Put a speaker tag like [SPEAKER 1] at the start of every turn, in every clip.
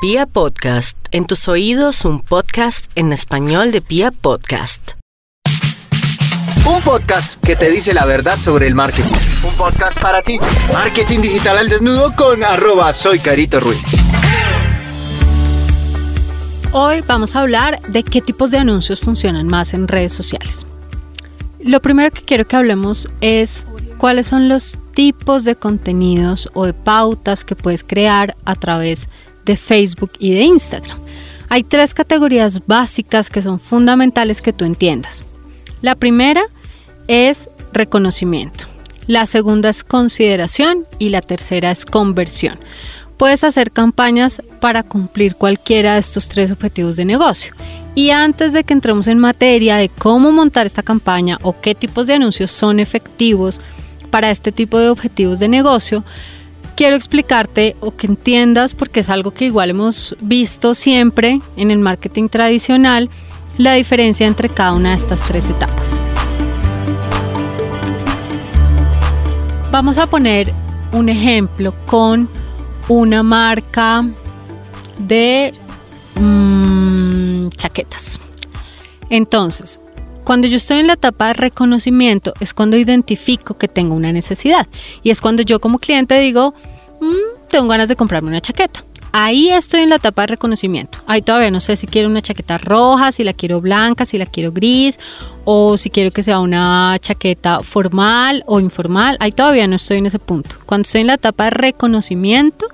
[SPEAKER 1] Pia Podcast, en tus oídos un podcast en español de Pia Podcast.
[SPEAKER 2] Un podcast que te dice la verdad sobre el marketing. Un podcast para ti. Marketing digital al desnudo con arroba soy Carito Ruiz.
[SPEAKER 3] Hoy vamos a hablar de qué tipos de anuncios funcionan más en redes sociales. Lo primero que quiero que hablemos es cuáles son los tipos de contenidos o de pautas que puedes crear a través de Facebook y de Instagram. Hay tres categorías básicas que son fundamentales que tú entiendas. La primera es reconocimiento, la segunda es consideración y la tercera es conversión. Puedes hacer campañas para cumplir cualquiera de estos tres objetivos de negocio. Y antes de que entremos en materia de cómo montar esta campaña o qué tipos de anuncios son efectivos para este tipo de objetivos de negocio, quiero explicarte o que entiendas, porque es algo que igual hemos visto siempre en el marketing tradicional, la diferencia entre cada una de estas tres etapas. Vamos a poner un ejemplo con una marca de mmm, chaquetas. Entonces, cuando yo estoy en la etapa de reconocimiento es cuando identifico que tengo una necesidad y es cuando yo como cliente digo, mm, tengo ganas de comprarme una chaqueta. Ahí estoy en la etapa de reconocimiento. Ahí todavía no sé si quiero una chaqueta roja, si la quiero blanca, si la quiero gris o si quiero que sea una chaqueta formal o informal. Ahí todavía no estoy en ese punto. Cuando estoy en la etapa de reconocimiento,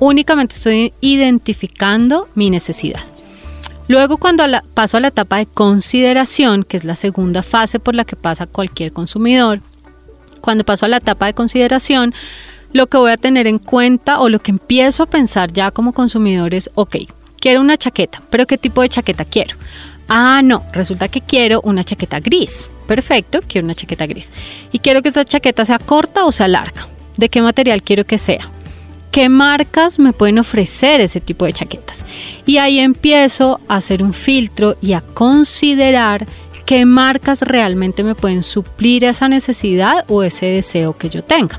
[SPEAKER 3] únicamente estoy identificando mi necesidad. Luego cuando paso a la etapa de consideración, que es la segunda fase por la que pasa cualquier consumidor, cuando paso a la etapa de consideración, lo que voy a tener en cuenta o lo que empiezo a pensar ya como consumidor es, ok, quiero una chaqueta, pero ¿qué tipo de chaqueta quiero? Ah, no, resulta que quiero una chaqueta gris. Perfecto, quiero una chaqueta gris. Y quiero que esa chaqueta sea corta o sea larga. ¿De qué material quiero que sea? ¿Qué marcas me pueden ofrecer ese tipo de chaquetas? Y ahí empiezo a hacer un filtro y a considerar qué marcas realmente me pueden suplir esa necesidad o ese deseo que yo tenga.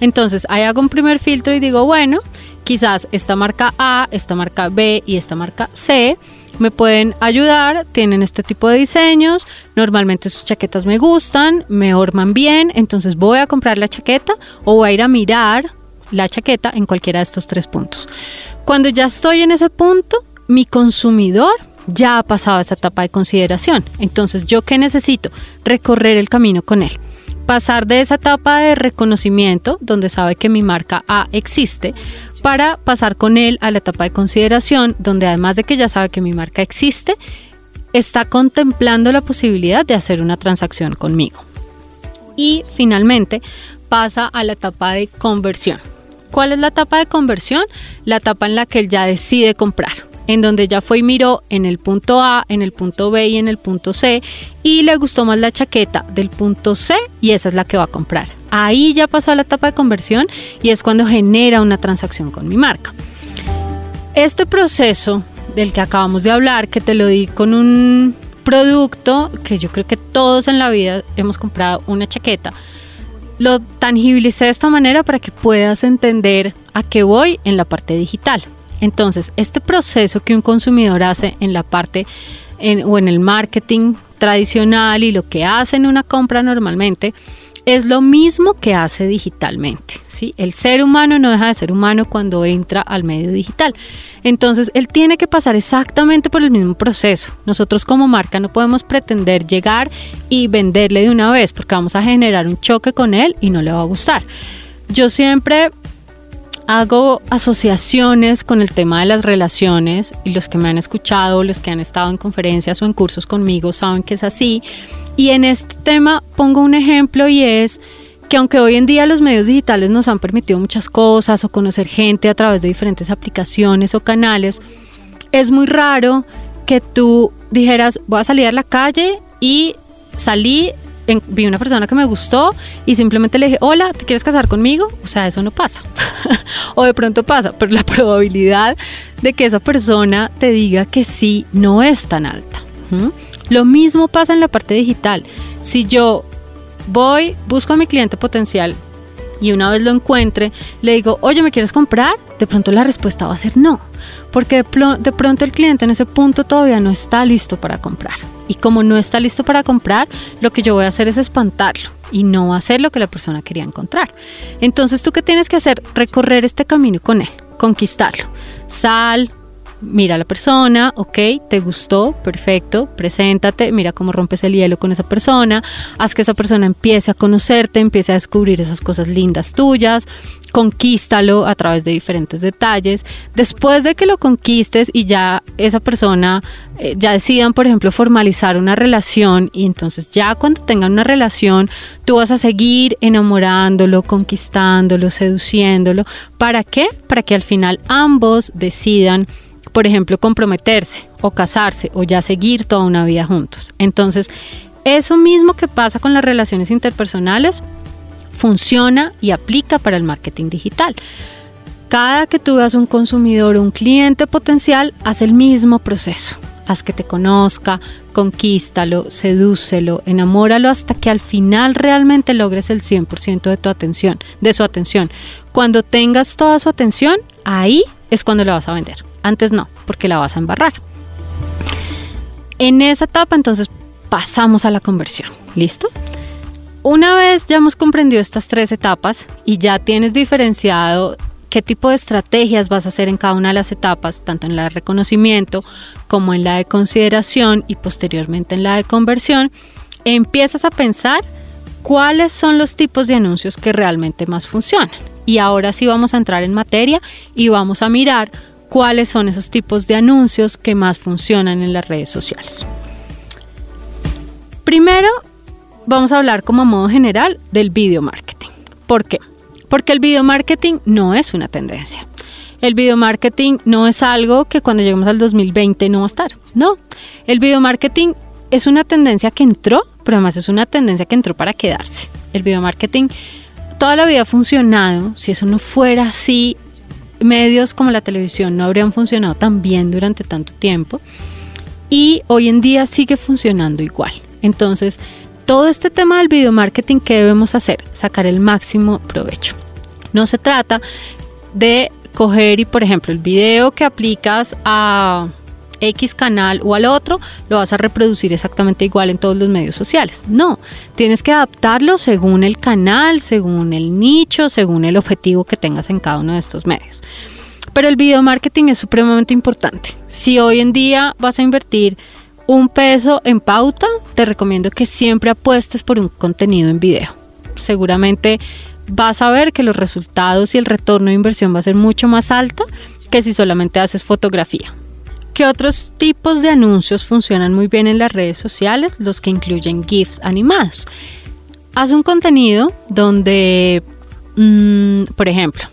[SPEAKER 3] Entonces ahí hago un primer filtro y digo, bueno, quizás esta marca A, esta marca B y esta marca C me pueden ayudar, tienen este tipo de diseños, normalmente sus chaquetas me gustan, me orman bien, entonces voy a comprar la chaqueta o voy a ir a mirar la chaqueta en cualquiera de estos tres puntos. Cuando ya estoy en ese punto, mi consumidor ya ha pasado esa etapa de consideración. Entonces, ¿yo qué necesito? Recorrer el camino con él. Pasar de esa etapa de reconocimiento, donde sabe que mi marca A existe, para pasar con él a la etapa de consideración, donde además de que ya sabe que mi marca existe, está contemplando la posibilidad de hacer una transacción conmigo. Y finalmente pasa a la etapa de conversión. ¿Cuál es la etapa de conversión? La etapa en la que él ya decide comprar, en donde ya fue y miró en el punto A, en el punto B y en el punto C y le gustó más la chaqueta del punto C y esa es la que va a comprar. Ahí ya pasó a la etapa de conversión y es cuando genera una transacción con mi marca. Este proceso del que acabamos de hablar, que te lo di con un producto que yo creo que todos en la vida hemos comprado una chaqueta, lo tangibilicé de esta manera para que puedas entender a qué voy en la parte digital. Entonces, este proceso que un consumidor hace en la parte o en el marketing tradicional y lo que hace en una compra normalmente, es lo mismo que hace digitalmente. ¿Sí? El ser humano no deja de ser humano cuando entra al medio digital. Entonces, él tiene que pasar exactamente por el mismo proceso. Nosotros como marca no podemos pretender llegar y venderle de una vez porque vamos a generar un choque con él y no le va a gustar. Yo siempre hago asociaciones con el tema de las relaciones y los que me han escuchado, los que han estado en conferencias o en cursos conmigo saben que es así. Y en este tema pongo un ejemplo y es que aunque hoy en día los medios digitales nos han permitido muchas cosas o conocer gente a través de diferentes aplicaciones o canales, es muy raro que tú dijeras, voy a salir a la calle y salí, vi una persona que me gustó y simplemente le dije, hola, ¿te quieres casar conmigo? O sea, eso no pasa. o de pronto pasa, pero la probabilidad de que esa persona te diga que sí no es tan alta. Lo mismo pasa en la parte digital. Si yo voy, busco a mi cliente potencial y una vez lo encuentre, le digo, oye, ¿me quieres comprar? de pronto la respuesta va a ser no, porque de, pronto el cliente en ese punto todavía no está listo para comprar. Y como no está listo para comprar, lo que yo voy a hacer es espantarlo y no va a hacer lo que la persona quería encontrar. Entonces, ¿tú qué tienes que hacer? Recorrer este camino con él, conquistarlo. Sal, mira a la persona, ok, te gustó, perfecto, preséntate, mira cómo rompes el hielo con esa persona, haz que esa persona empiece a conocerte, empiece a descubrir esas cosas lindas tuyas, conquístalo a través de diferentes detalles. Después de que lo conquistes y ya esa persona, eh, ya decidan, por ejemplo, formalizar una relación y entonces ya cuando tengan una relación, tú vas a seguir enamorándolo, conquistándolo, seduciéndolo. ¿Para qué? Para que al final ambos decidan por ejemplo, comprometerse o casarse o ya seguir toda una vida juntos. Entonces, eso mismo que pasa con las relaciones interpersonales funciona y aplica para el marketing digital. Cada que tú veas un consumidor o un cliente potencial, haz el mismo proceso. Haz que te conozca, conquístalo, sedúcelo, enamóralo hasta que al final realmente logres el 100% de tu atención, de su atención. Cuando tengas toda su atención, ahí es cuando le vas a vender. Antes no, porque la vas a embarrar. En esa etapa entonces pasamos a la conversión. ¿Listo? Una vez ya hemos comprendido estas tres etapas y ya tienes diferenciado qué tipo de estrategias vas a hacer en cada una de las etapas, tanto en la de reconocimiento como en la de consideración y posteriormente en la de conversión, empiezas a pensar cuáles son los tipos de anuncios que realmente más funcionan. Y ahora sí vamos a entrar en materia y vamos a mirar cuáles son esos tipos de anuncios que más funcionan en las redes sociales. Primero, vamos a hablar como a modo general del video marketing. ¿Por qué? Porque el video marketing no es una tendencia. El video marketing no es algo que cuando lleguemos al 2020 no va a estar. No, el video marketing es una tendencia que entró, pero además es una tendencia que entró para quedarse. El video marketing toda la vida ha funcionado. Si eso no fuera así, medios como la televisión no habrían funcionado tan bien durante tanto tiempo y hoy en día sigue funcionando igual. Entonces, todo este tema del video marketing, ¿qué debemos hacer? Sacar el máximo provecho. No se trata de coger y, por ejemplo, el video que aplicas a X canal o al otro, lo vas a reproducir exactamente igual en todos los medios sociales. No, tienes que adaptarlo según el canal, según el nicho, según el objetivo que tengas en cada uno de estos medios. Pero el video marketing es supremamente importante. Si hoy en día vas a invertir un peso en pauta, te recomiendo que siempre apuestes por un contenido en video. Seguramente vas a ver que los resultados y el retorno de inversión va a ser mucho más alta que si solamente haces fotografía. ¿Qué otros tipos de anuncios funcionan muy bien en las redes sociales? Los que incluyen GIFs animados. Haz un contenido donde, mm, por ejemplo,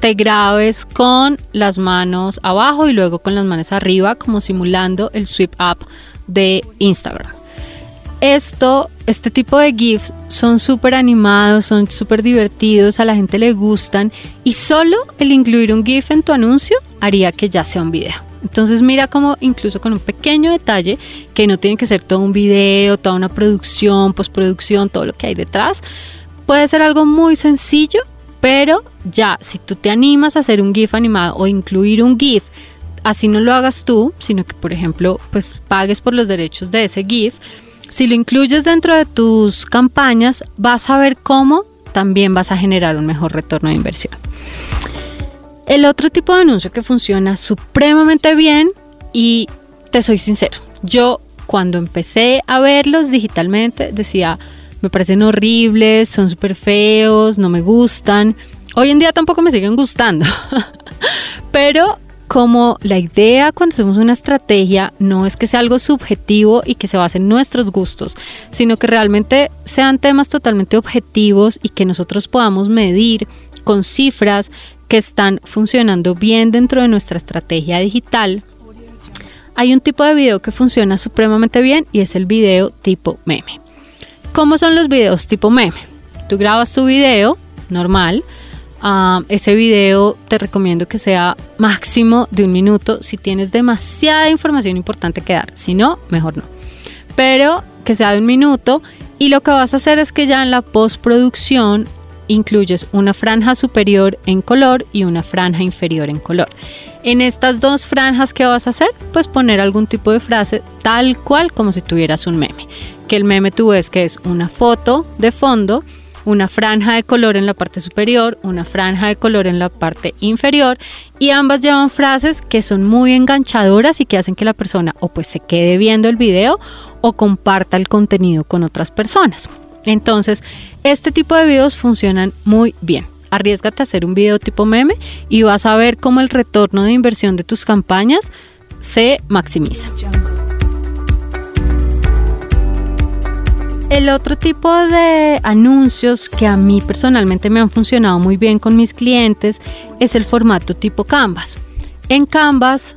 [SPEAKER 3] te grabes con las manos abajo y luego con las manos arriba, como simulando el sweep up de Instagram. Esto, este tipo de GIFs son súper animados, son súper divertidos, a la gente le gustan y solo el incluir un GIF en tu anuncio haría que ya sea un video. Entonces mira cómo incluso con un pequeño detalle, que no tiene que ser todo un video, toda una producción, postproducción, todo lo que hay detrás, puede ser algo muy sencillo, pero ya si tú te animas a hacer un GIF animado o incluir un GIF, así no lo hagas tú, sino que por ejemplo pues pagues por los derechos de ese GIF, si lo incluyes dentro de tus campañas, vas a ver cómo también vas a generar un mejor retorno de inversión. El otro tipo de anuncio que funciona supremamente bien y te soy sincero, yo cuando empecé a verlos digitalmente decía, me parecen horribles, son súper feos, no me gustan. Hoy en día tampoco me siguen gustando, pero como la idea cuando hacemos una estrategia no es que sea algo subjetivo y que se base en nuestros gustos, sino que realmente sean temas totalmente objetivos y que nosotros podamos medir con cifras que están funcionando bien dentro de nuestra estrategia digital, hay un tipo de video que funciona supremamente bien y es el video tipo meme. ¿Cómo son los videos tipo meme? Tú grabas tu video normal, ah, ese video te recomiendo que sea máximo de un minuto si tienes demasiada información importante que dar, si no, mejor no. Pero que sea de un minuto y lo que vas a hacer es que ya en la postproducción incluyes una franja superior en color y una franja inferior en color. En estas dos franjas, ¿qué vas a hacer? Pues poner algún tipo de frase tal cual como si tuvieras un meme. Que el meme tú ves que es una foto de fondo, una franja de color en la parte superior, una franja de color en la parte inferior y ambas llevan frases que son muy enganchadoras y que hacen que la persona o pues se quede viendo el video o comparta el contenido con otras personas. Entonces, este tipo de videos funcionan muy bien. Arriesgate a hacer un video tipo meme y vas a ver cómo el retorno de inversión de tus campañas se maximiza. El otro tipo de anuncios que a mí personalmente me han funcionado muy bien con mis clientes es el formato tipo Canvas. En Canvas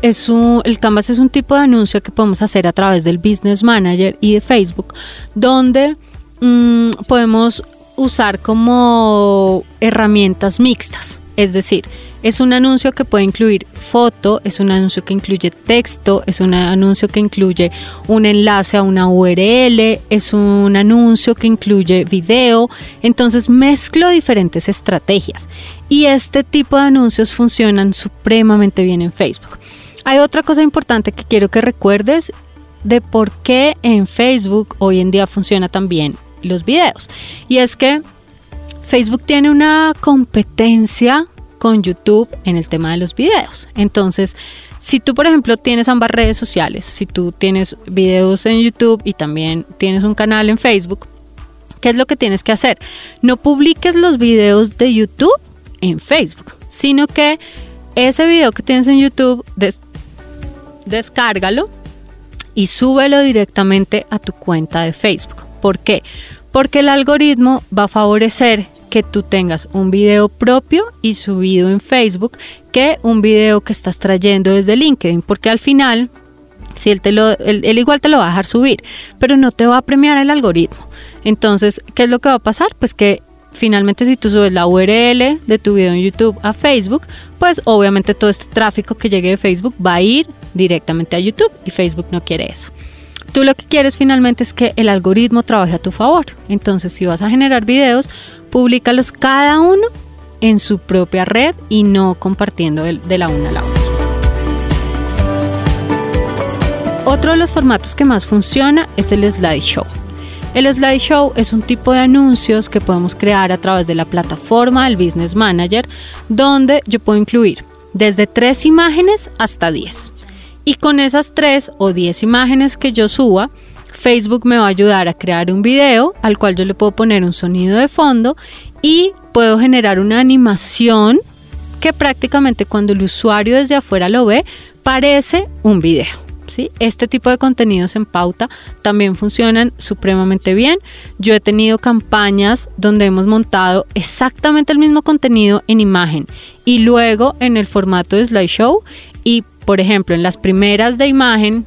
[SPEAKER 3] es un, el Canvas es un tipo de anuncio que podemos hacer a través del Business Manager y de Facebook, donde mm, podemos usar como herramientas mixtas. Es decir, es un anuncio que puede incluir foto, es un anuncio que incluye texto, es un anuncio que incluye un enlace a una URL, es un anuncio que incluye video. Entonces mezclo diferentes estrategias y este tipo de anuncios funcionan supremamente bien en Facebook. Hay otra cosa importante que quiero que recuerdes de por qué en Facebook hoy en día funciona tan bien los videos. Y es que Facebook tiene una competencia con YouTube en el tema de los videos. Entonces, si tú, por ejemplo, tienes ambas redes sociales, si tú tienes videos en YouTube y también tienes un canal en Facebook, ¿qué es lo que tienes que hacer? No publiques los videos de YouTube en Facebook, sino que ese video que tienes en YouTube, descárgalo y súbelo directamente a tu cuenta de Facebook. ¿Por qué? Porque el algoritmo va a favorecer que tú tengas un video propio y subido en Facebook que un video que estás trayendo desde LinkedIn, porque al final, si él, él, igual te lo va a dejar subir, pero no te va a premiar el algoritmo. Entonces, ¿qué es lo que va a pasar? Pues que finalmente si tú subes la URL de tu video en YouTube a Facebook, pues obviamente todo este tráfico que llegue de Facebook va a ir directamente a YouTube y Facebook no quiere eso. Tú lo que quieres finalmente es que el algoritmo trabaje a tu favor. Entonces, si vas a generar videos, públicalos cada uno en su propia red y no compartiendo de la una a la otra. Otro de los formatos que más funciona es el slideshow. El slideshow es un tipo de anuncios que podemos crear a través de la plataforma del Business Manager, donde yo puedo incluir desde tres imágenes hasta 10. Y con esas tres o 10 imágenes que yo suba, Facebook me va a ayudar a crear un video al cual yo le puedo poner un sonido de fondo y puedo generar una animación que prácticamente cuando el usuario desde afuera lo ve parece un video. ¿sí? Este tipo de contenidos en pauta también funcionan supremamente bien. Yo he tenido campañas donde hemos montado exactamente el mismo contenido en imagen y luego en el formato de slideshow y por ejemplo, en las primeras de imagen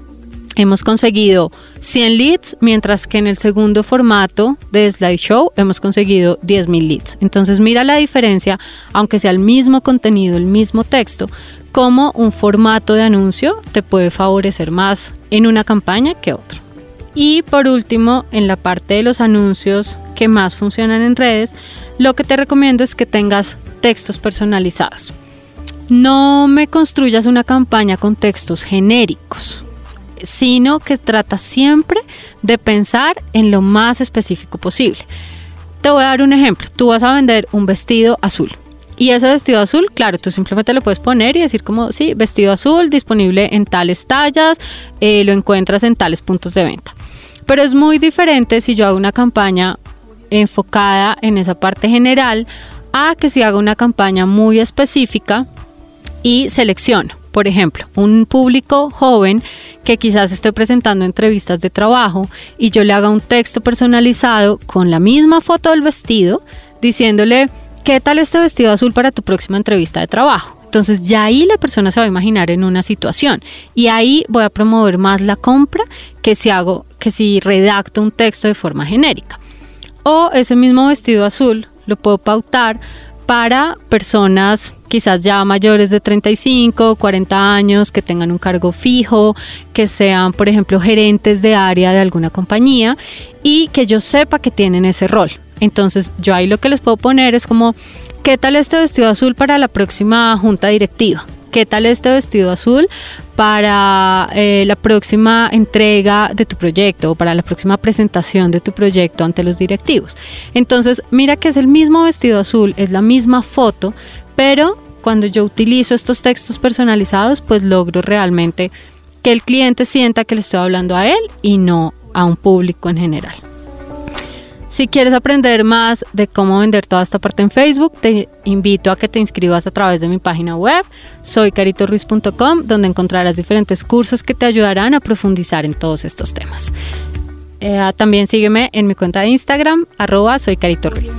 [SPEAKER 3] hemos conseguido 100 leads, mientras que en el segundo formato de slideshow hemos conseguido 10.000 leads. Entonces mira la diferencia, aunque sea el mismo contenido, el mismo texto, cómo un formato de anuncio te puede favorecer más en una campaña que otro. Y por último, en la parte de los anuncios que más funcionan en redes, lo que te recomiendo es que tengas textos personalizados. No me construyas una campaña con textos genéricos, sino que trata siempre de pensar en lo más específico posible. Te voy a dar un ejemplo. Tú vas a vender un vestido azul. Y ese vestido azul, claro, tú simplemente lo puedes poner y decir como, sí, vestido azul disponible en tales tallas, eh, lo encuentras en tales puntos de venta. Pero es muy diferente si yo hago una campaña enfocada en esa parte general a que si hago una campaña muy específica y selecciono, por ejemplo, un público joven que quizás esté presentando entrevistas de trabajo y yo le haga un texto personalizado con la misma foto del vestido diciéndole, ¿qué tal este vestido azul para tu próxima entrevista de trabajo? Entonces ya ahí la persona se va a imaginar en una situación y ahí voy a promover más la compra que si hago que si redacto un texto de forma genérica. O ese mismo vestido azul lo puedo pautar para personas quizás ya mayores de 35, 40 años, que tengan un cargo fijo, que sean, por ejemplo, gerentes de área de alguna compañía y que yo sepa que tienen ese rol. Entonces yo ahí lo que les puedo poner es como, ¿qué tal este vestido azul para la próxima junta directiva? ¿Qué tal este vestido azul para eh, la próxima entrega de tu proyecto o para la próxima presentación de tu proyecto ante los directivos? Entonces, mira que es el mismo vestido azul, es la misma foto, pero cuando yo utilizo estos textos personalizados, pues logro realmente que el cliente sienta que le estoy hablando a él y no a un público en general. Si quieres aprender más de cómo vender toda esta parte en Facebook, te invito a que te inscribas a través de mi página web, soycaritorruiz.com, donde encontrarás diferentes cursos que te ayudarán a profundizar en todos estos temas. Eh, también sígueme en mi cuenta de Instagram, arroba soycaritorruiz.